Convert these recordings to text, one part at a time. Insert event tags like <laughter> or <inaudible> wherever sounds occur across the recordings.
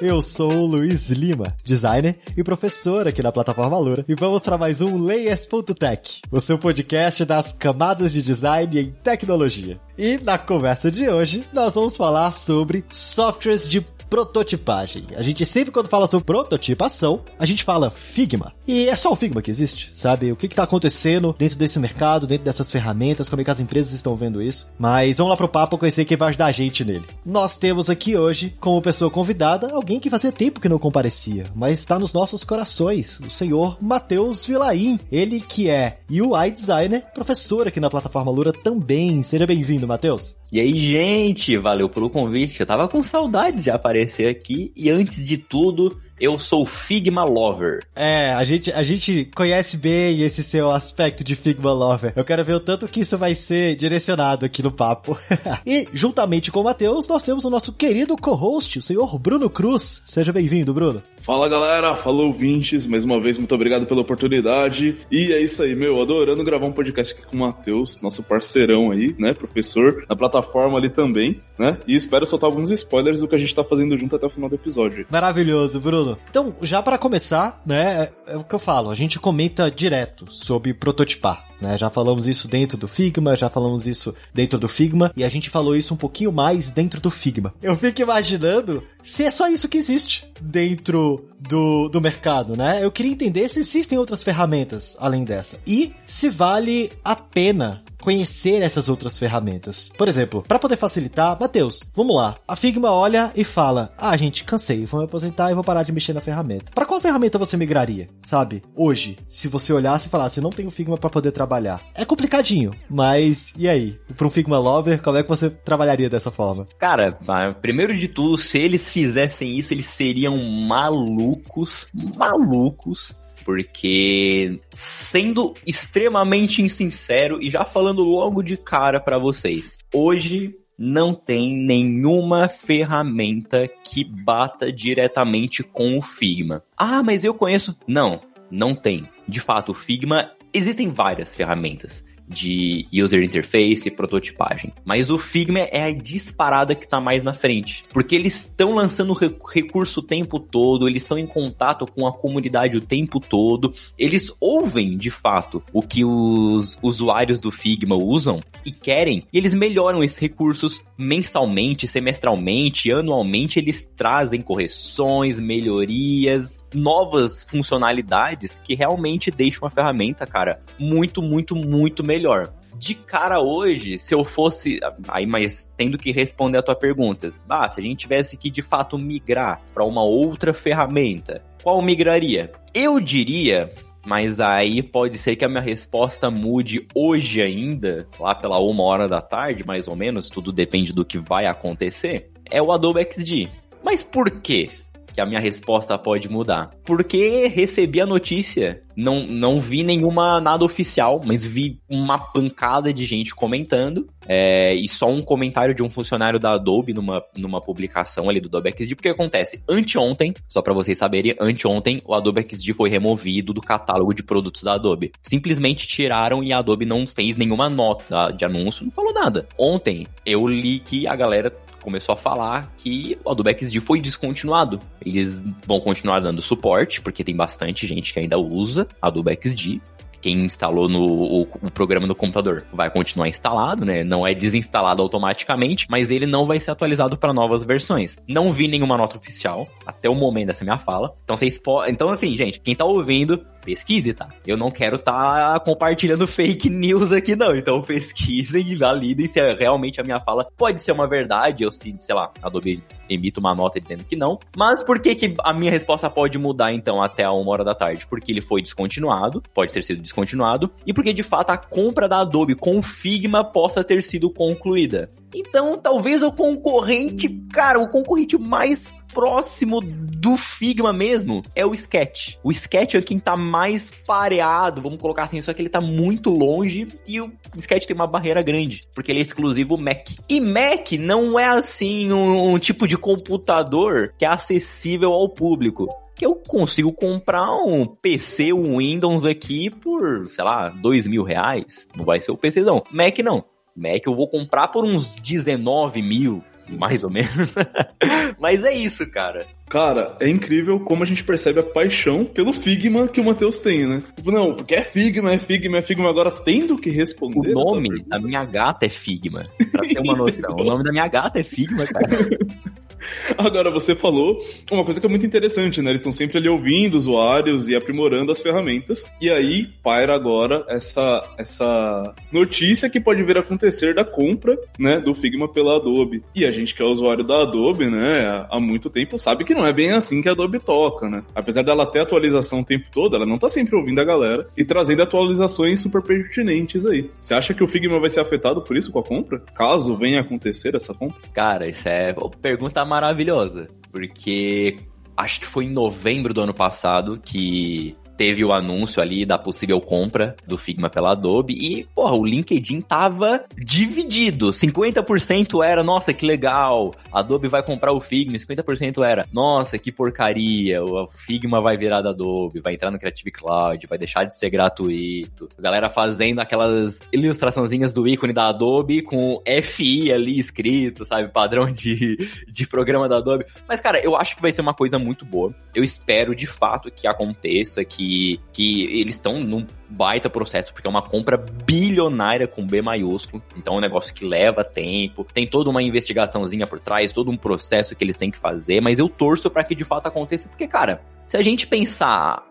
Eu sou o Luiz Lima, designer e professor aqui na plataforma Lura, e vamos para mais um Layers.tech, o seu podcast das camadas de design em tecnologia. E na conversa de hoje, nós vamos falar sobre softwares de prototipagem. A gente sempre quando fala sobre prototipação, a gente fala Figma. E é só o Figma que existe, sabe? O que está acontecendo dentro desse mercado, dentro dessas ferramentas, como é que as empresas estão vendo isso. Mas vamos lá pro papo conhecer quem vai ajudar a gente nele. Nós temos aqui hoje, como pessoa convidada, alguém que fazia tempo que não comparecia, mas está nos nossos corações, o senhor Matheus Vilaim. Ele que é UI designer, professor aqui na plataforma Lura também. Seja bem-vindo, Matheus. E aí, gente, valeu pelo convite. Eu tava com saudades de aparecer aqui. E antes de tudo, eu sou Figma Lover. É, a gente, a gente conhece bem esse seu aspecto de Figma Lover. Eu quero ver o tanto que isso vai ser direcionado aqui no papo. <laughs> e, juntamente com o Matheus, nós temos o nosso querido co-host, o senhor Bruno Cruz. Seja bem-vindo, Bruno. Fala galera, fala ouvintes, mais uma vez muito obrigado pela oportunidade. E é isso aí, meu, adorando gravar um podcast aqui com o Matheus, nosso parceirão aí, né, professor, na plataforma ali também, né? E espero soltar alguns spoilers do que a gente tá fazendo junto até o final do episódio. Maravilhoso, Bruno. Então, já para começar, né, é, é o que eu falo, a gente comenta direto sobre prototipar. Né? Já falamos isso dentro do Figma, já falamos isso dentro do Figma, e a gente falou isso um pouquinho mais dentro do Figma. Eu fico imaginando se é só isso que existe dentro do, do mercado, né? Eu queria entender se existem outras ferramentas além dessa. E se vale a pena conhecer essas outras ferramentas. Por exemplo, para poder facilitar, Matheus, vamos lá. A Figma olha e fala: "Ah, gente, cansei, vou me aposentar e vou parar de mexer na ferramenta". Para qual ferramenta você migraria? Sabe? Hoje, se você olhasse e falasse: "Não tenho Figma para poder trabalhar". É complicadinho, mas e aí? Para um Figma lover, como é que você trabalharia dessa forma? Cara, primeiro de tudo, se eles fizessem isso, eles seriam malucos, malucos porque sendo extremamente insincero e já falando logo de cara para vocês, hoje não tem nenhuma ferramenta que bata diretamente com o Figma. Ah, mas eu conheço. Não, não tem. De fato, o Figma existem várias ferramentas de user interface e prototipagem. Mas o Figma é a disparada que está mais na frente, porque eles estão lançando recurso o tempo todo, eles estão em contato com a comunidade o tempo todo, eles ouvem de fato o que os usuários do Figma usam e querem, e eles melhoram esses recursos mensalmente, semestralmente, anualmente, eles trazem correções, melhorias, novas funcionalidades que realmente deixam a ferramenta, cara, muito, muito, muito melhor melhor. De cara hoje, se eu fosse. Aí, mas tendo que responder a tua pergunta. Ah, se a gente tivesse que de fato migrar para uma outra ferramenta, qual migraria? Eu diria mas aí pode ser que a minha resposta mude hoje ainda, lá pela uma hora da tarde, mais ou menos, tudo depende do que vai acontecer, é o Adobe XD. Mas por quê? Que a minha resposta pode mudar. Porque recebi a notícia, não, não vi nenhuma nada oficial, mas vi uma pancada de gente comentando, é, e só um comentário de um funcionário da Adobe numa, numa publicação ali do Adobe XD, porque acontece, anteontem, só para vocês saberem, anteontem o Adobe XD foi removido do catálogo de produtos da Adobe. Simplesmente tiraram e a Adobe não fez nenhuma nota de anúncio, não falou nada. Ontem eu li que a galera começou a falar que o Adobe XD foi descontinuado. Eles vão continuar dando suporte, porque tem bastante gente que ainda usa Adobe XD, quem instalou no, o, o, programa no computador vai continuar instalado, né? Não é desinstalado automaticamente, mas ele não vai ser atualizado para novas versões. Não vi nenhuma nota oficial até o momento dessa minha fala. Então vocês podem. Então, assim, gente, quem tá ouvindo, pesquise, tá? Eu não quero estar tá compartilhando <laughs> fake news aqui, não. Então pesquisem e validem se é realmente a minha fala pode ser uma verdade, ou se, sei lá, a Adobe emite uma nota dizendo que não. Mas por que, que a minha resposta pode mudar, então, até a uma hora da tarde? Porque ele foi descontinuado, pode ter sido descontinuado e porque de fato a compra da Adobe com Figma possa ter sido concluída. Então, talvez o concorrente, cara, o concorrente mais próximo do Figma mesmo é o Sketch. O Sketch é quem tá mais pareado, vamos colocar assim, só que ele tá muito longe e o Sketch tem uma barreira grande, porque ele é exclusivo Mac. E Mac não é assim um, um tipo de computador que é acessível ao público que eu consigo comprar um PC, um Windows aqui por, sei lá, dois mil reais. Não vai ser o PCzão. Mac não. Mac eu vou comprar por uns 19 mil, mais ou menos. <laughs> Mas é isso, cara. Cara, é incrível como a gente percebe a paixão pelo Figma que o Matheus tem, né? Tipo, não, porque é Figma, é Figma, é Figma, agora tendo que responder. O nome da minha gata é Figma. Pra ter uma noção. o nome da minha gata é Figma, cara. <laughs> Agora, você falou uma coisa que é muito interessante, né? Eles estão sempre ali ouvindo usuários e aprimorando as ferramentas. E aí, paira agora essa, essa notícia que pode vir a acontecer da compra, né, do Figma pela Adobe. E a gente que é usuário da Adobe, né, há muito tempo, sabe que não é bem assim que a Adobe toca, né? Apesar dela ter atualização o tempo todo, ela não tá sempre ouvindo a galera e trazendo atualizações super pertinentes aí. Você acha que o Figma vai ser afetado por isso com a compra? Caso venha acontecer essa compra? Cara, isso é pergunta maravilhosa, porque acho que foi em novembro do ano passado que teve o anúncio ali da possível compra do Figma pela Adobe e, porra, o LinkedIn tava dividido. 50% era, nossa, que legal, a Adobe vai comprar o Figma, 50% era, nossa, que porcaria, o Figma vai virar da Adobe, vai entrar no Creative Cloud, vai deixar de ser gratuito. A galera fazendo aquelas ilustraçãozinhas do ícone da Adobe com FI ali escrito, sabe, padrão de, de programa da Adobe. Mas, cara, eu acho que vai ser uma coisa muito boa. Eu espero de fato que aconteça, que que, eles estão num baita processo, porque é uma compra bilionária com B maiúsculo. Então é um negócio que leva tempo, tem toda uma investigaçãozinha por trás, todo um processo que eles têm que fazer, mas eu torço para que de fato aconteça, porque, cara, se a gente pensar.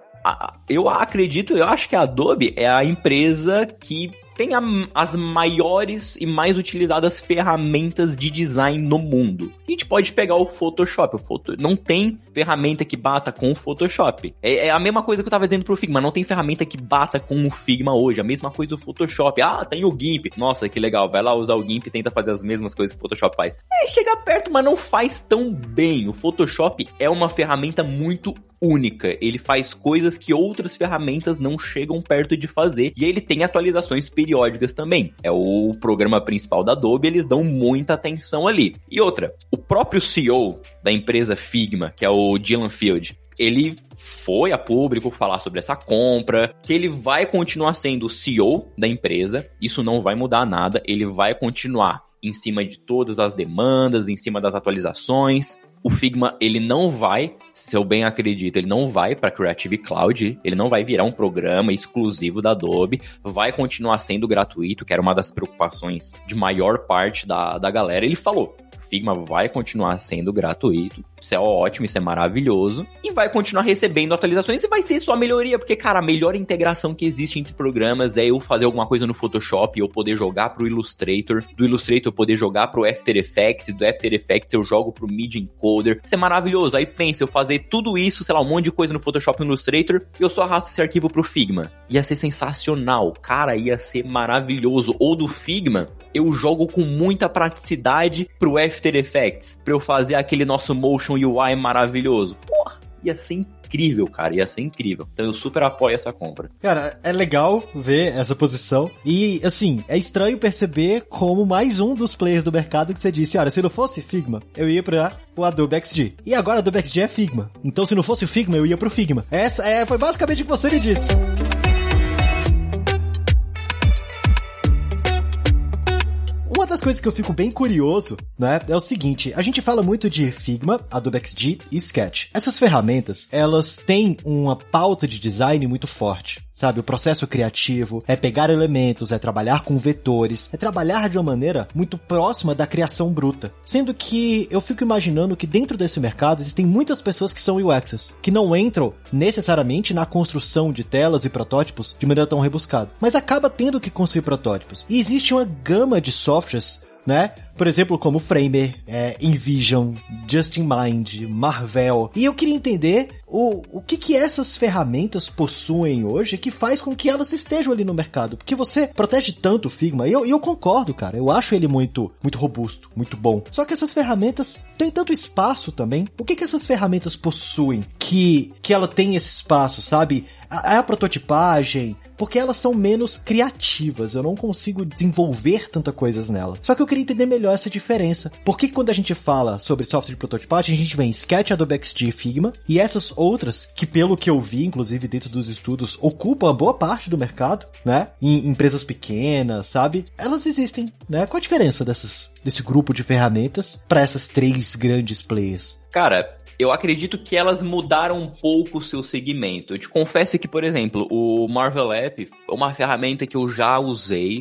Eu acredito, eu acho que a Adobe é a empresa que tem a, as maiores e mais utilizadas ferramentas de design no mundo. A gente pode pegar o Photoshop. O não tem ferramenta que bata com o Photoshop. É, é, a mesma coisa que eu tava dizendo pro Figma. Não tem ferramenta que bata com o Figma hoje. A mesma coisa do Photoshop. Ah, tem o GIMP. Nossa, que legal. Vai lá usar o GIMP e tenta fazer as mesmas coisas que o Photoshop faz. É, chega perto, mas não faz tão bem. O Photoshop é uma ferramenta muito única. Ele faz coisas que outras ferramentas não chegam perto de fazer. E ele tem atualizações periódicas também. É o programa principal da Adobe, eles dão muita atenção ali. E outra, o próprio CEO da empresa Figma, que é o Dylan Field, ele foi a público falar sobre essa compra, que ele vai continuar sendo o CEO da empresa, isso não vai mudar nada, ele vai continuar em cima de todas as demandas, em cima das atualizações, o Figma, ele não vai, se eu bem acredito, ele não vai para Creative Cloud, ele não vai virar um programa exclusivo da Adobe, vai continuar sendo gratuito, que era uma das preocupações de maior parte da, da galera. Ele falou, Figma vai continuar sendo gratuito. Isso é ótimo, isso é maravilhoso. E vai continuar recebendo atualizações e vai ser sua melhoria, porque, cara, a melhor integração que existe entre programas é eu fazer alguma coisa no Photoshop, eu poder jogar pro Illustrator, do Illustrator eu poder jogar pro After Effects, do After Effects eu jogo pro Media Encoder. Isso é maravilhoso. Aí pensa, eu fazer tudo isso, sei lá, um monte de coisa no Photoshop Illustrator, e eu só arrasto esse arquivo pro Figma. Ia ser sensacional. Cara, ia ser maravilhoso. Ou do Figma, eu jogo com muita praticidade pro After Effects, pra eu fazer aquele nosso motion UI maravilhoso. Porra, ia ser incrível, cara. Ia ser incrível. Então eu super apoio essa compra. Cara, é legal ver essa posição. E, assim, é estranho perceber como mais um dos players do mercado que você disse, olha, se não fosse Figma, eu ia pra o Adobe XD. E agora Adobe XD é Figma. Então se não fosse o Figma, eu ia pro Figma. Essa é, foi basicamente o que você me disse. Coisas que eu fico bem curioso, né, é o seguinte, a gente fala muito de Figma, Adobe XD e Sketch. Essas ferramentas, elas têm uma pauta de design muito forte. Sabe, o processo criativo é pegar elementos, é trabalhar com vetores, é trabalhar de uma maneira muito próxima da criação bruta. Sendo que eu fico imaginando que dentro desse mercado existem muitas pessoas que são UXs, que não entram necessariamente na construção de telas e protótipos de maneira tão rebuscada, mas acaba tendo que construir protótipos. E existe uma gama de softwares né? Por exemplo, como Framer, é, InVision, Just in Mind, Marvel. E eu queria entender o, o que que essas ferramentas possuem hoje que faz com que elas estejam ali no mercado. Porque você protege tanto o Figma, e eu, eu concordo, cara. Eu acho ele muito, muito robusto, muito bom. Só que essas ferramentas têm tanto espaço também. O que que essas ferramentas possuem que, que ela tem esse espaço, sabe? A, a prototipagem, porque elas são menos criativas. Eu não consigo desenvolver tanta coisas nela. Só que eu queria entender melhor essa diferença. Por que quando a gente fala sobre software de prototipagem, a gente vem Sketch, Adobe XD e Figma, e essas outras, que pelo que eu vi, inclusive dentro dos estudos, ocupam boa parte do mercado, né? Em empresas pequenas, sabe? Elas existem, né? Qual a diferença dessas, desse grupo de ferramentas para essas três grandes players? Cara, eu acredito que elas mudaram um pouco o seu segmento. Eu te confesso que, por exemplo, o Marvel App é uma ferramenta que eu já usei,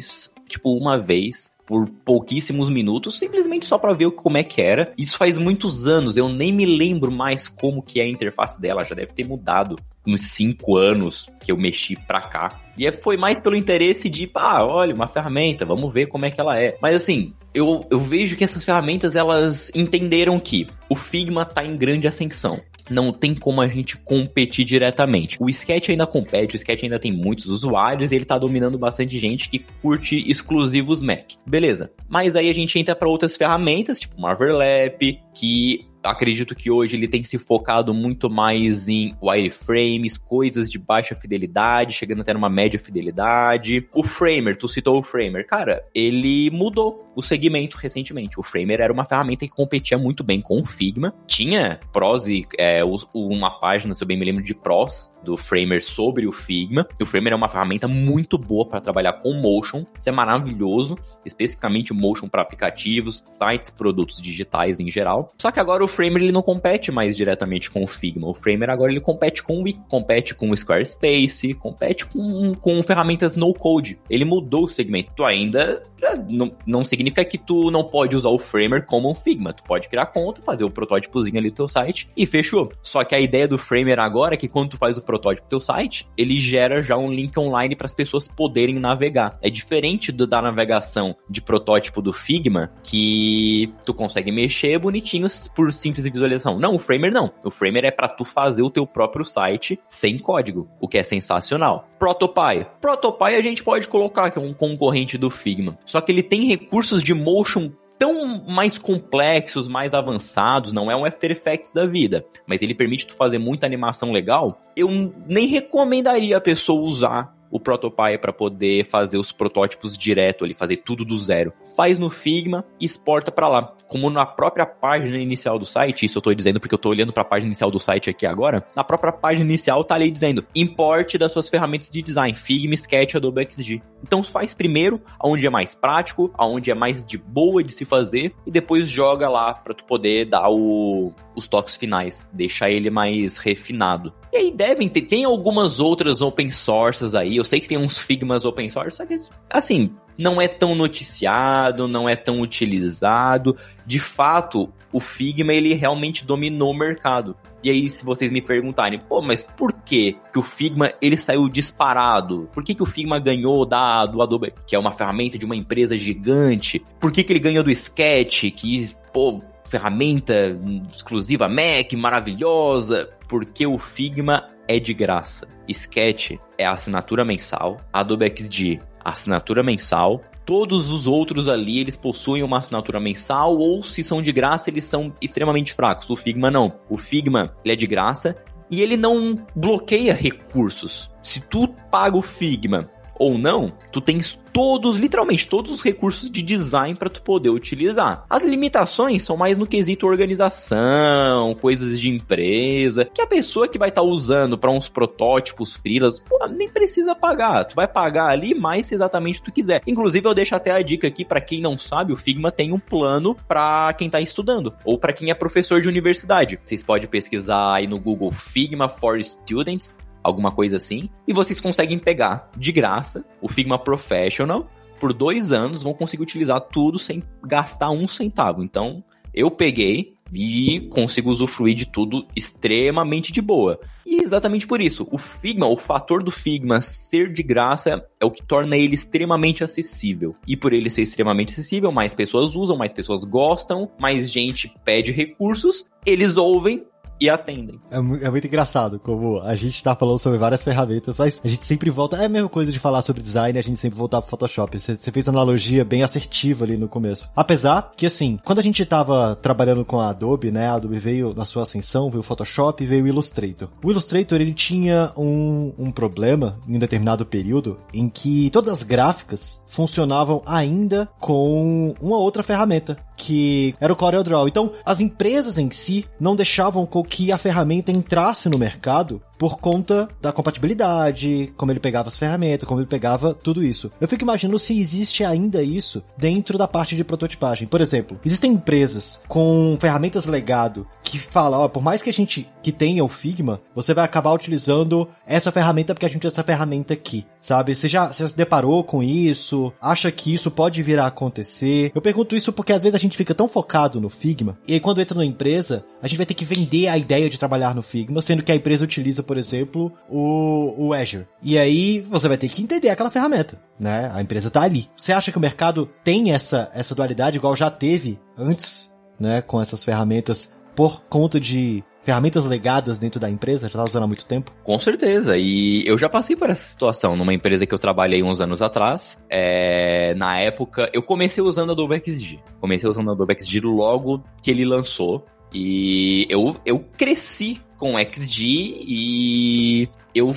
tipo, uma vez por pouquíssimos minutos, simplesmente só para ver como é que era. Isso faz muitos anos, eu nem me lembro mais como que é a interface dela, já deve ter mudado uns 5 anos que eu mexi pra cá. E é, foi mais pelo interesse de, ah, olha, uma ferramenta, vamos ver como é que ela é. Mas assim, eu, eu vejo que essas ferramentas, elas entenderam que o Figma tá em grande ascensão não tem como a gente competir diretamente. O Sketch ainda compete, o Sketch ainda tem muitos usuários e ele tá dominando bastante gente que curte exclusivos Mac. Beleza. Mas aí a gente entra para outras ferramentas, tipo Marvel Lab, que acredito que hoje ele tem se focado muito mais em wireframes, coisas de baixa fidelidade, chegando até numa média fidelidade. O Framer, tu citou o Framer, cara, ele mudou o segmento recentemente. O Framer era uma ferramenta que competia muito bem com o Figma, tinha pros e é, uma página, se eu bem me lembro, de pros do Framer sobre o Figma. O Framer é uma ferramenta muito boa para trabalhar com motion, isso é maravilhoso, especificamente motion para aplicativos, sites, produtos digitais em geral. Só que agora o Framer ele não compete mais diretamente com o Figma. O Framer agora ele compete com o Wix, compete com o Squarespace, compete com, com ferramentas no code. Ele mudou o segmento. Ainda não, não significa que tu não pode usar o Framer como um Figma. Tu pode criar conta, fazer o protótipozinho ali do teu site e fechou. Só que a ideia do Framer agora é que quando tu faz o protótipo do teu site, ele gera já um link online para as pessoas poderem navegar. É diferente do, da navegação de protótipo do Figma, que tu consegue mexer bonitinho por simples visualização. Não, o Framer não. O Framer é para tu fazer o teu próprio site sem código, o que é sensacional. Protopy. Protopy a gente pode colocar que é um concorrente do Figma. Só que ele tem recursos de motion tão mais complexos, mais avançados, não é um After Effects da vida, mas ele permite tu fazer muita animação legal. Eu nem recomendaria a pessoa usar o Protopy para poder fazer os protótipos direto ali, fazer tudo do zero. Faz no Figma e exporta para lá. Como na própria página inicial do site, isso eu estou dizendo porque eu estou olhando para a página inicial do site aqui agora, na própria página inicial tá ali dizendo: importe das suas ferramentas de design, Figma, Sketch, Adobe XD. Então faz primeiro aonde é mais prático, aonde é mais de boa de se fazer e depois joga lá para tu poder dar o, os toques finais, deixar ele mais refinado. E aí devem ter, tem algumas outras open sources aí, eu sei que tem uns Figmas open source, só que, assim, não é tão noticiado, não é tão utilizado. De fato, o Figma, ele realmente dominou o mercado. E aí, se vocês me perguntarem, pô, mas por que que o Figma, ele saiu disparado? Por que que o Figma ganhou da, do Adobe, que é uma ferramenta de uma empresa gigante? Por que que ele ganhou do Sketch, que, pô, ferramenta exclusiva Mac, maravilhosa, porque o Figma é de graça. Sketch é assinatura mensal, Adobe XD assinatura mensal. Todos os outros ali, eles possuem uma assinatura mensal ou se são de graça, eles são extremamente fracos. O Figma não. O Figma, ele é de graça e ele não bloqueia recursos. Se tu paga o Figma ou não, tu tens todos, literalmente todos os recursos de design para tu poder utilizar. As limitações são mais no quesito organização, coisas de empresa, que a pessoa que vai estar tá usando para uns protótipos frilas, pô, nem precisa pagar. Tu vai pagar ali mais se exatamente tu quiser. Inclusive eu deixo até a dica aqui para quem não sabe, o Figma tem um plano para quem tá estudando ou para quem é professor de universidade. Vocês podem pesquisar aí no Google Figma for Students alguma coisa assim, e vocês conseguem pegar de graça o Figma Professional por dois anos, vão conseguir utilizar tudo sem gastar um centavo. Então, eu peguei e consigo usufruir de tudo extremamente de boa. E exatamente por isso, o Figma, o fator do Figma ser de graça é o que torna ele extremamente acessível. E por ele ser extremamente acessível, mais pessoas usam, mais pessoas gostam, mais gente pede recursos, eles ouvem, e atendem. É, é, muito engraçado como a gente tá falando sobre várias ferramentas, mas a gente sempre volta. É a mesma coisa de falar sobre design, a gente sempre voltar pro Photoshop. Você, fez uma analogia bem assertiva ali no começo. Apesar que, assim, quando a gente tava trabalhando com a Adobe, né? A Adobe veio na sua ascensão, veio o Photoshop e veio o Illustrator. O Illustrator, ele tinha um, um problema em um determinado período em que todas as gráficas funcionavam ainda com uma outra ferramenta, que era o CorelDRAW. Então, as empresas em si não deixavam com que a ferramenta entrasse no mercado por conta da compatibilidade, como ele pegava as ferramentas, como ele pegava tudo isso. Eu fico imaginando se existe ainda isso dentro da parte de prototipagem. Por exemplo, existem empresas com ferramentas legado que falam, ó, por mais que a gente que tenha o Figma, você vai acabar utilizando essa ferramenta porque a gente tem essa ferramenta aqui, sabe? Você já, você já se deparou com isso? Acha que isso pode vir a acontecer? Eu pergunto isso porque às vezes a gente fica tão focado no Figma e aí quando entra numa empresa, a gente vai ter que vender a ideia de trabalhar no Figma, sendo que a empresa utiliza por exemplo, o, o Azure. E aí você vai ter que entender aquela ferramenta, né? A empresa tá ali. Você acha que o mercado tem essa, essa dualidade igual já teve antes, né? Com essas ferramentas por conta de ferramentas legadas dentro da empresa, já tá usando há muito tempo? Com certeza, e eu já passei por essa situação numa empresa que eu trabalhei uns anos atrás. É, na época, eu comecei usando Adobe XD. Comecei usando Adobe XD logo que ele lançou. E eu, eu cresci com XG e eu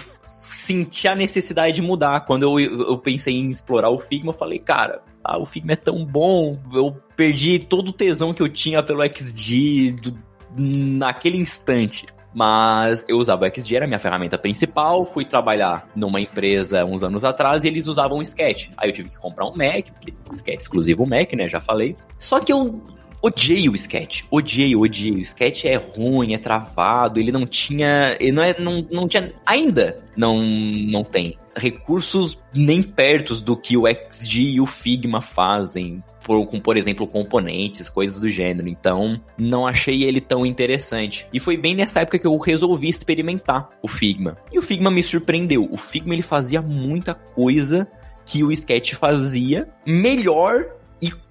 senti a necessidade de mudar. Quando eu, eu pensei em explorar o Figma, eu falei, cara, ah, o Figma é tão bom, eu perdi todo o tesão que eu tinha pelo XG do, naquele instante. Mas eu usava o XG, era a minha ferramenta principal. Fui trabalhar numa empresa uns anos atrás e eles usavam o Sketch. Aí eu tive que comprar um Mac, porque Sketch é exclusivo Mac, né? Já falei. Só que eu odiei o sketch. Odiei, odiei. O sketch é ruim, é travado, ele não tinha. Ele não, é, não, não tinha. Ainda não, não tem recursos nem perto do que o XG e o Figma fazem, por, com, por exemplo, componentes, coisas do gênero. Então, não achei ele tão interessante. E foi bem nessa época que eu resolvi experimentar o Figma. E o Figma me surpreendeu. O Figma ele fazia muita coisa que o Sketch fazia melhor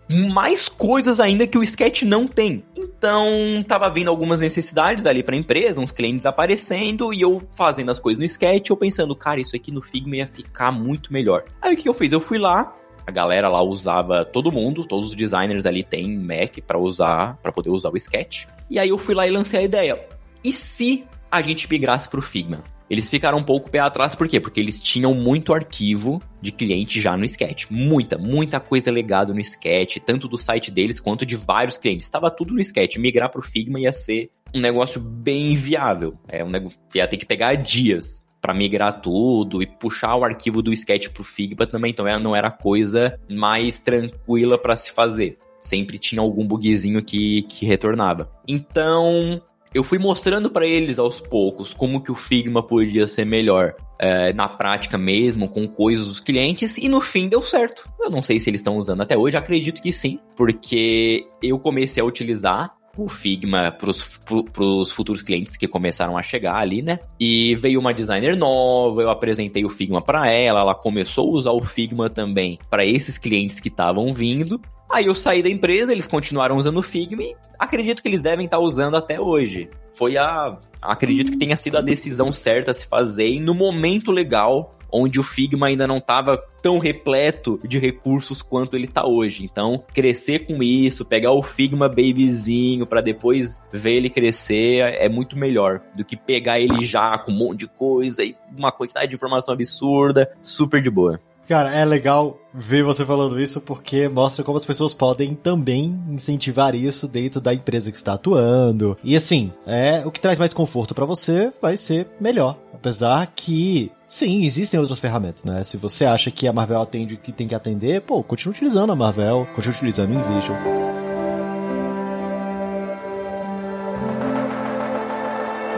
mais coisas ainda que o Sketch não tem. Então, tava vindo algumas necessidades ali pra empresa, uns clientes aparecendo e eu fazendo as coisas no Sketch, eu pensando, cara, isso aqui no Figma ia ficar muito melhor. Aí o que eu fiz? Eu fui lá, a galera lá usava todo mundo, todos os designers ali têm Mac para usar, para poder usar o Sketch. E aí eu fui lá e lancei a ideia. E se a gente migrasse pro Figma? Eles ficaram um pouco pé atrás, por quê? Porque eles tinham muito arquivo de cliente já no Sketch. Muita, muita coisa legada no Sketch, tanto do site deles quanto de vários clientes. Estava tudo no Sketch. Migrar pro Figma ia ser um negócio bem viável. É um negócio ia ter que pegar dias para migrar tudo e puxar o arquivo do Sketch pro Figma também, então não era coisa mais tranquila para se fazer. Sempre tinha algum bugzinho que, que retornava. Então, eu fui mostrando para eles aos poucos como que o Figma podia ser melhor. É, na prática mesmo, com coisas dos clientes, e no fim deu certo. Eu não sei se eles estão usando até hoje, acredito que sim, porque eu comecei a utilizar o Figma para os futuros clientes que começaram a chegar ali, né? E veio uma designer nova, eu apresentei o Figma para ela, ela começou a usar o Figma também para esses clientes que estavam vindo. Aí eu saí da empresa, eles continuaram usando o Figma e acredito que eles devem estar usando até hoje. Foi a. Acredito que tenha sido a decisão certa a se fazer e no momento legal onde o Figma ainda não estava tão repleto de recursos quanto ele está hoje. Então, crescer com isso, pegar o Figma babyzinho para depois ver ele crescer é muito melhor do que pegar ele já com um monte de coisa e uma quantidade de informação absurda, super de boa. Cara, é legal ver você falando isso porque mostra como as pessoas podem também incentivar isso dentro da empresa que está atuando. E assim, é o que traz mais conforto para você vai ser melhor. Apesar que, sim, existem outras ferramentas, né? Se você acha que a Marvel atende o que tem que atender, pô, continue utilizando a Marvel, continue utilizando o InVision.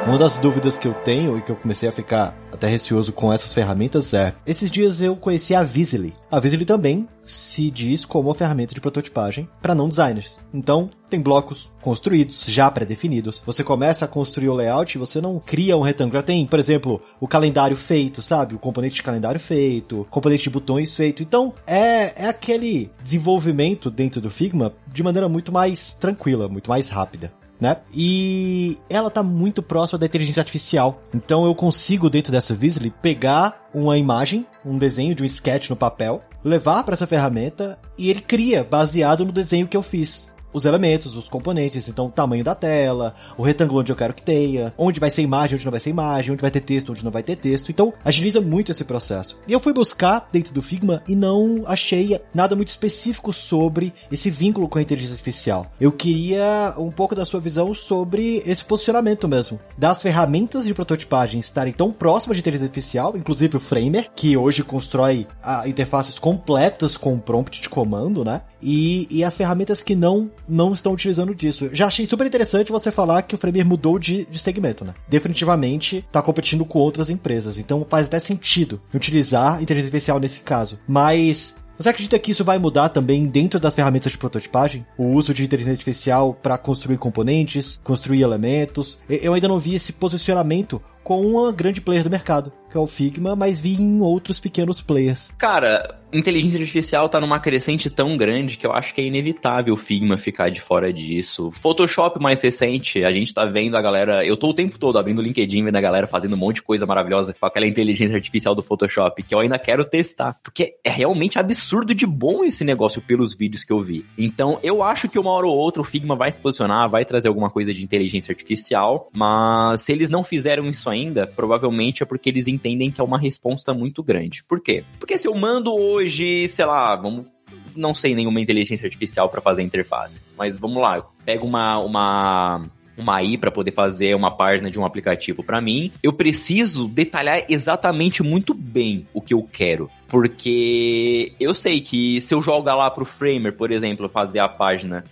Uma das dúvidas que eu tenho e que eu comecei a ficar até receoso com essas ferramentas é: esses dias eu conheci a Visily. A Visily também se diz como uma ferramenta de prototipagem para não designers. Então, tem blocos construídos, já pré-definidos. Você começa a construir o layout e você não cria um retângulo. Já tem, por exemplo, o calendário feito, sabe? O componente de calendário feito, componente de botões feito. Então, é, é aquele desenvolvimento dentro do Figma de maneira muito mais tranquila, muito mais rápida né? E ela tá muito próxima da inteligência artificial. Então eu consigo, dentro dessa Visly, pegar uma imagem, um desenho de um sketch no papel, levar para essa ferramenta e ele cria baseado no desenho que eu fiz os elementos, os componentes, então o tamanho da tela, o retângulo onde eu quero que tenha, onde vai ser imagem, onde não vai ser imagem, onde vai ter texto, onde não vai ter texto. Então, agiliza muito esse processo. E eu fui buscar dentro do Figma e não achei nada muito específico sobre esse vínculo com a inteligência artificial. Eu queria um pouco da sua visão sobre esse posicionamento mesmo, das ferramentas de prototipagem estarem tão próximas de inteligência artificial, inclusive o Framer, que hoje constrói interfaces completas com prompt de comando, né? E, e as ferramentas que não não estão utilizando disso. Já achei super interessante você falar que o Framer mudou de, de segmento, né? Definitivamente está competindo com outras empresas. Então faz até sentido utilizar inteligência artificial nesse caso. Mas você acredita que isso vai mudar também dentro das ferramentas de prototipagem? O uso de inteligência artificial para construir componentes, construir elementos? Eu ainda não vi esse posicionamento com uma grande player do mercado, que é o Figma, mas vi em outros pequenos players. Cara, inteligência artificial tá numa crescente tão grande que eu acho que é inevitável o Figma ficar de fora disso. Photoshop mais recente, a gente tá vendo a galera. Eu tô o tempo todo abrindo o LinkedIn vendo a galera fazendo um monte de coisa maravilhosa com aquela inteligência artificial do Photoshop, que eu ainda quero testar. Porque é realmente absurdo de bom esse negócio pelos vídeos que eu vi. Então, eu acho que uma hora ou outra o Figma vai se posicionar, vai trazer alguma coisa de inteligência artificial, mas se eles não fizeram isso ainda, ainda, provavelmente é porque eles entendem que é uma resposta muito grande. Por quê? Porque se eu mando hoje, sei lá, vamos não sei nenhuma inteligência artificial para fazer interface, mas vamos lá, eu pego uma uma uma AI para poder fazer uma página de um aplicativo para mim, eu preciso detalhar exatamente muito bem o que eu quero. Porque eu sei que se eu jogar lá pro Framer, por exemplo, fazer a página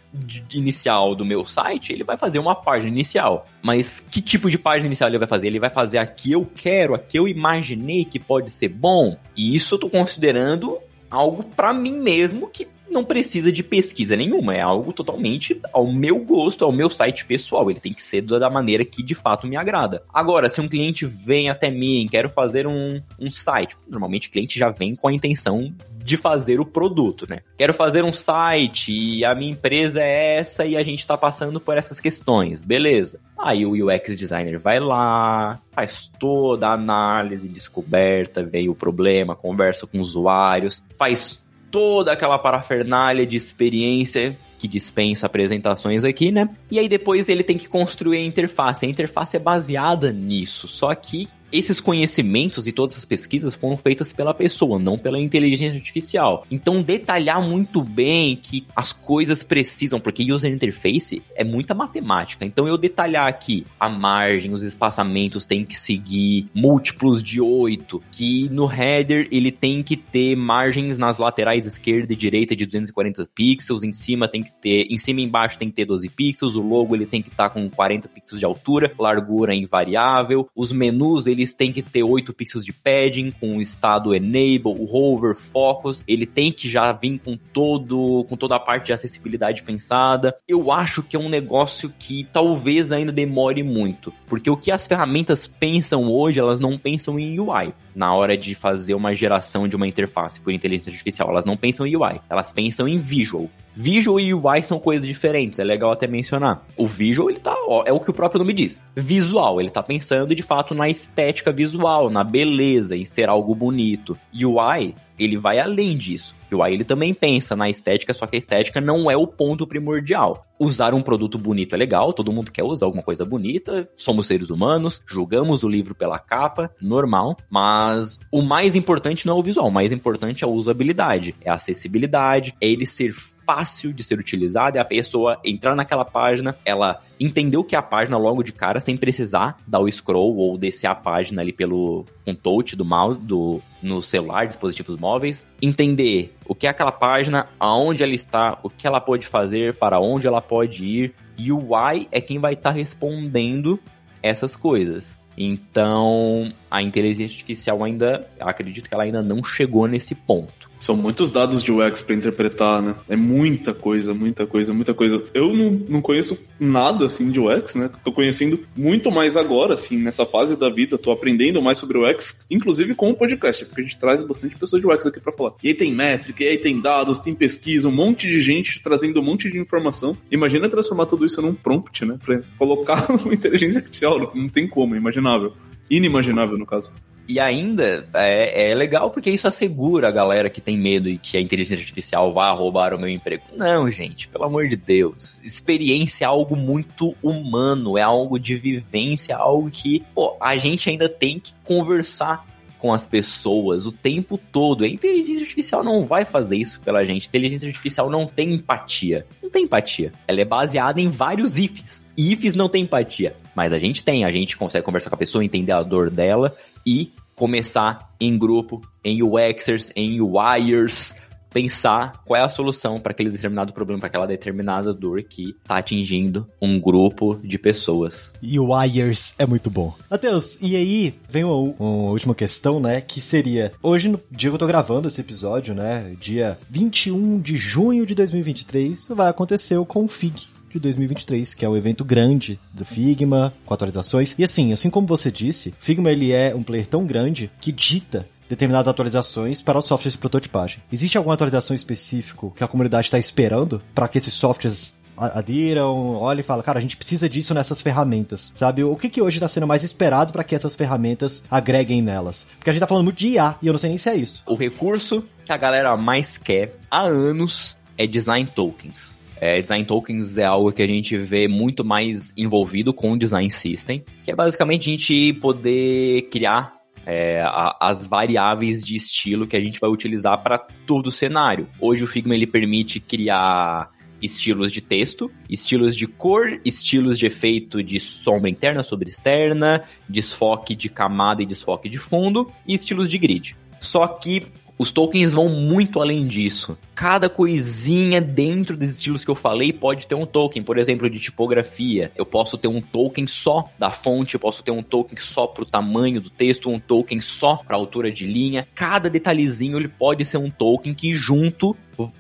inicial do meu site, ele vai fazer uma página inicial. Mas que tipo de página inicial ele vai fazer? Ele vai fazer a que eu quero, a que eu imaginei que pode ser bom. E isso eu tô considerando algo para mim mesmo que não precisa de pesquisa nenhuma, é algo totalmente ao meu gosto, ao meu site pessoal. Ele tem que ser da maneira que de fato me agrada. Agora, se um cliente vem até mim, quero fazer um, um site, normalmente o cliente já vem com a intenção de fazer o produto, né? Quero fazer um site e a minha empresa é essa e a gente está passando por essas questões, beleza. Aí o UX designer vai lá, faz toda a análise, descoberta, vê o problema, conversa com usuários, faz toda aquela parafernália de experiência que dispensa apresentações aqui, né? E aí depois ele tem que construir a interface. A interface é baseada nisso, só que esses conhecimentos e todas as pesquisas foram feitas pela pessoa, não pela inteligência artificial. Então, detalhar muito bem que as coisas precisam, porque user interface é muita matemática. Então, eu detalhar aqui a margem, os espaçamentos tem que seguir múltiplos de 8, que no header ele tem que ter margens nas laterais esquerda e direita de 240 pixels, em cima tem que ter, em cima e embaixo tem que ter 12 pixels, o logo ele tem que estar tá com 40 pixels de altura, largura invariável, os menus eles têm que ter 8 pixels de padding, com o estado enable, o hover, focus, ele tem que já vir com todo, com toda a parte de acessibilidade pensada. Eu acho que é um negócio que talvez ainda demore muito, porque o que as ferramentas pensam hoje, elas não pensam em UI na hora de fazer uma geração de uma interface por inteligência artificial. Elas não pensam em UI, elas pensam em visual. Visual e UI são coisas diferentes, é legal até mencionar. O visual, ele tá, ó, é o que o próprio nome diz. Visual, ele tá pensando de fato na estética visual, na beleza, em ser algo bonito. UI, ele vai além disso. UI ele também pensa na estética, só que a estética não é o ponto primordial. Usar um produto bonito é legal, todo mundo quer usar alguma coisa bonita, somos seres humanos, julgamos o livro pela capa, normal, mas o mais importante não é o visual, o mais importante é a usabilidade, é a acessibilidade, é ele ser fácil de ser utilizada, é a pessoa entrar naquela página, ela entender o que é a página logo de cara, sem precisar dar o scroll ou descer a página ali pelo um touch do mouse, do, no celular, dispositivos móveis, entender o que é aquela página, aonde ela está, o que ela pode fazer, para onde ela pode ir, e o why é quem vai estar tá respondendo essas coisas. Então, a inteligência artificial ainda, acredito que ela ainda não chegou nesse ponto. São muitos dados de UX para interpretar, né? É muita coisa, muita coisa, muita coisa. Eu não, não conheço nada assim de UX, né? Tô conhecendo muito mais agora, assim, nessa fase da vida. Tô aprendendo mais sobre UX, inclusive com o podcast, porque a gente traz bastante pessoas de UX aqui para falar. E aí tem métrica, e aí tem dados, tem pesquisa, um monte de gente trazendo um monte de informação. Imagina transformar tudo isso num prompt, né? Pra colocar <laughs> uma inteligência artificial. Não tem como, é imaginável. Inimaginável, no caso. E ainda é, é, legal porque isso assegura a galera que tem medo e que a inteligência artificial vá roubar o meu emprego. Não, gente, pelo amor de Deus. Experiência é algo muito humano, é algo de vivência, algo que pô, a gente ainda tem que conversar com as pessoas o tempo todo. A inteligência artificial não vai fazer isso pela gente. A inteligência artificial não tem empatia. Não tem empatia. Ela é baseada em vários ifs. Ifs não tem empatia. Mas a gente tem. A gente consegue conversar com a pessoa, entender a dor dela e começar em grupo, em UXers, em UIers, pensar qual é a solução para aquele determinado problema, para aquela determinada dor que está atingindo um grupo de pessoas. E o Wires é muito bom. Matheus, e aí vem uma, uma, última questão, né, que seria, hoje no dia que eu tô gravando esse episódio, né, dia 21 de junho de 2023, vai acontecer o Config, de 2023, que é o evento grande do Figma, com atualizações. E assim, assim como você disse, Figma ele é um player tão grande que dita determinadas atualizações para os softwares de prototipagem. Existe alguma atualização específica que a comunidade está esperando para que esses softwares adiram, olha e fala, cara, a gente precisa disso nessas ferramentas, sabe? O que, que hoje está sendo mais esperado para que essas ferramentas agreguem nelas? Porque a gente está falando muito de IA e eu não sei nem se é isso. O recurso que a galera mais quer há anos é design tokens. É, design tokens é algo que a gente vê muito mais envolvido com o design system, que é basicamente a gente poder criar é, a, as variáveis de estilo que a gente vai utilizar para todo o cenário. Hoje o Figma ele permite criar estilos de texto, estilos de cor, estilos de efeito de sombra interna sobre externa, desfoque de camada e desfoque de fundo e estilos de grid. Só que os tokens vão muito além disso. Cada coisinha dentro dos estilos que eu falei pode ter um token. Por exemplo, de tipografia. Eu posso ter um token só da fonte, eu posso ter um token só para o tamanho do texto, um token só para altura de linha. Cada detalhezinho ele pode ser um token que junto,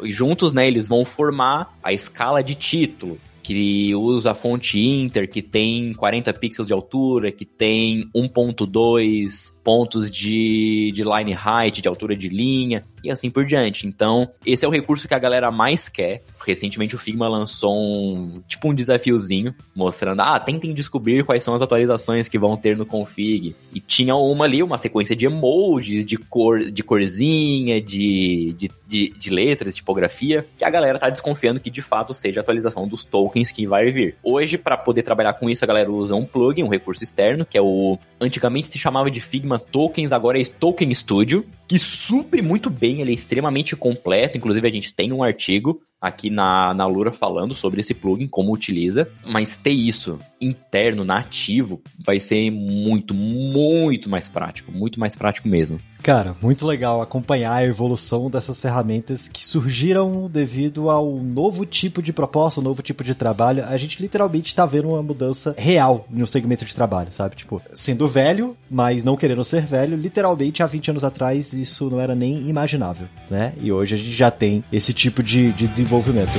juntos, né, eles vão formar a escala de título que usa a fonte Inter, que tem 40 pixels de altura, que tem 1.2 pontos de, de line height, de altura de linha, e assim por diante. Então, esse é o recurso que a galera mais quer. Recentemente o Figma lançou um tipo um desafiozinho mostrando, ah, tentem descobrir quais são as atualizações que vão ter no config. E tinha uma ali, uma sequência de emojis, de cor, de corzinha, de, de, de, de letras, tipografia, que a galera tá desconfiando que de fato seja a atualização dos tokens que vai vir. Hoje, para poder trabalhar com isso, a galera usa um plugin, um recurso externo, que é o antigamente se chamava de Figma Tokens, agora é Token Studio, que supre muito bem, ele é extremamente completo, inclusive a gente tem um artigo aqui na, na Lura falando sobre esse plugin, como utiliza, mas ter isso interno, nativo, vai ser muito, muito mais prático, muito mais prático mesmo. Cara, muito legal acompanhar a evolução dessas ferramentas que surgiram devido ao novo tipo de proposta, um novo tipo de trabalho. A gente literalmente tá vendo uma mudança real no segmento de trabalho, sabe? Tipo, sendo velho, mas não querendo ser velho, literalmente há 20 anos atrás isso não era nem imaginável, né? E hoje a gente já tem esse tipo de, de desenvolvimento.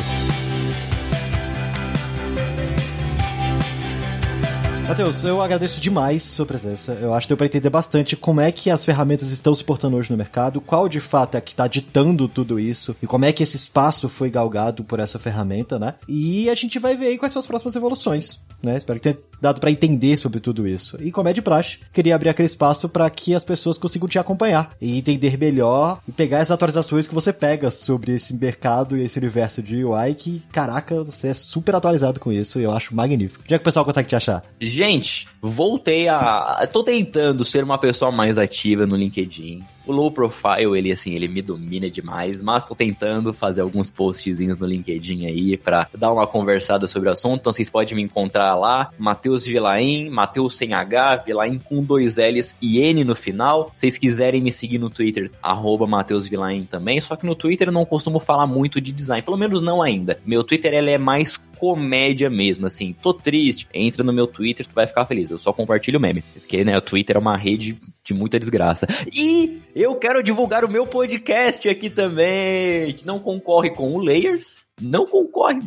Matheus, eu agradeço demais sua presença. Eu acho que deu para entender bastante como é que as ferramentas estão se portando hoje no mercado, qual de fato é que está ditando tudo isso e como é que esse espaço foi galgado por essa ferramenta, né? E a gente vai ver aí quais são as próximas evoluções, né? Espero que tenha dado para entender sobre tudo isso. E como é de praxe, queria abrir aquele espaço para que as pessoas consigam te acompanhar e entender melhor e pegar as atualizações que você pega sobre esse mercado e esse universo de UI que, caraca, você é super atualizado com isso e eu acho magnífico. Onde é que o pessoal consegue te achar? Gente, voltei a. Tô tentando ser uma pessoa mais ativa no LinkedIn. O low profile, ele assim, ele me domina demais, mas tô tentando fazer alguns postzinhos no LinkedIn aí pra dar uma conversada sobre o assunto. Então vocês podem me encontrar lá, Matheus Vilaim, Matheus sem H, Vilaim com dois L's e N no final. Se vocês quiserem me seguir no Twitter, arroba Matheus Vilaim também. Só que no Twitter eu não costumo falar muito de design, pelo menos não ainda. Meu Twitter ele é mais comédia mesmo, assim, tô triste, entra no meu Twitter, tu vai ficar feliz. Eu só compartilho meme, porque, né, o Twitter é uma rede de muita desgraça. E eu quero divulgar o meu podcast aqui também, que não concorre com o Layers, não concorre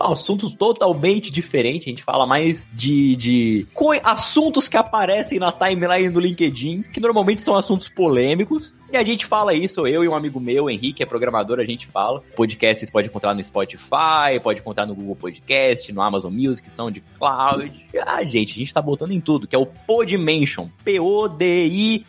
assuntos totalmente diferentes. A gente fala mais de, de assuntos que aparecem na timeline do LinkedIn, que normalmente são assuntos polêmicos. E a gente fala isso, eu e um amigo meu, Henrique, é programador, a gente fala. Podcasts pode encontrar no Spotify, pode encontrar no Google Podcast, no Amazon Music, SoundCloud. Ah, gente, a gente tá botando em tudo, que é o Podmension. P-O-D-I-M-E-N-S-I-O-N.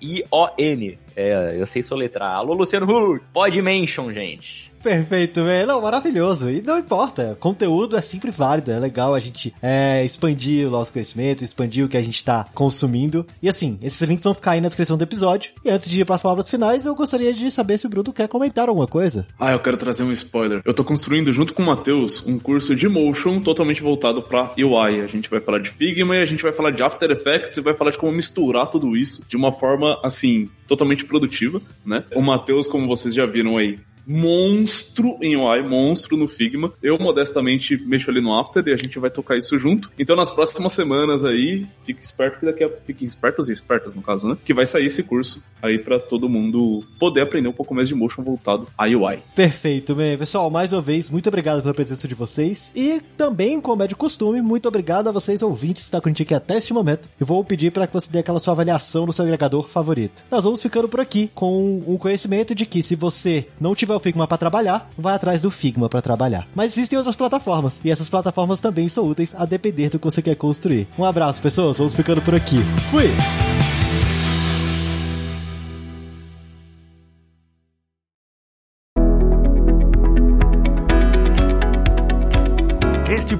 I-O-N. É, eu sei soletrar. Alô, Luciano Huck. Podmension, gente. Perfeito, velho. Não, maravilhoso. E não importa. Conteúdo é sempre válido. É legal a gente é, expandir o nosso conhecimento, expandir o que a gente tá consumindo. E assim, esses links vão ficar aí na descrição do episódio. E antes de ir para as palavras finais, eu gostaria de saber se o Bruno quer comentar alguma coisa. Ah, eu quero trazer um spoiler. Eu tô construindo junto com o Matheus um curso de motion totalmente voltado para UI. A gente vai falar de Figma e a gente vai falar de After Effects e vai falar de como misturar tudo isso de uma forma assim totalmente produtiva, né? O Matheus, como vocês já viram aí, monstro em UI, monstro no Figma. Eu modestamente mexo ali no After e a gente vai tocar isso junto. Então nas próximas semanas aí, fique esperto que daqui a fiquem espertos e espertas no caso, né? Que vai sair esse curso aí para todo mundo poder aprender um pouco mais de motion voltado a UI. Perfeito, bem. Pessoal, mais uma vez, muito obrigado pela presença de vocês e também, como é de costume, muito obrigado a vocês ouvintes que estão com a gente aqui até este momento. Eu vou pedir para que você dê aquela sua avaliação no seu agregador favorito. Nós vamos ficando por aqui com o conhecimento de que se você não tiver o Figma para trabalhar, vai atrás do Figma para trabalhar. Mas existem outras plataformas, e essas plataformas também são úteis a depender do que você quer construir. Um abraço, pessoas, vamos ficando por aqui. Fui!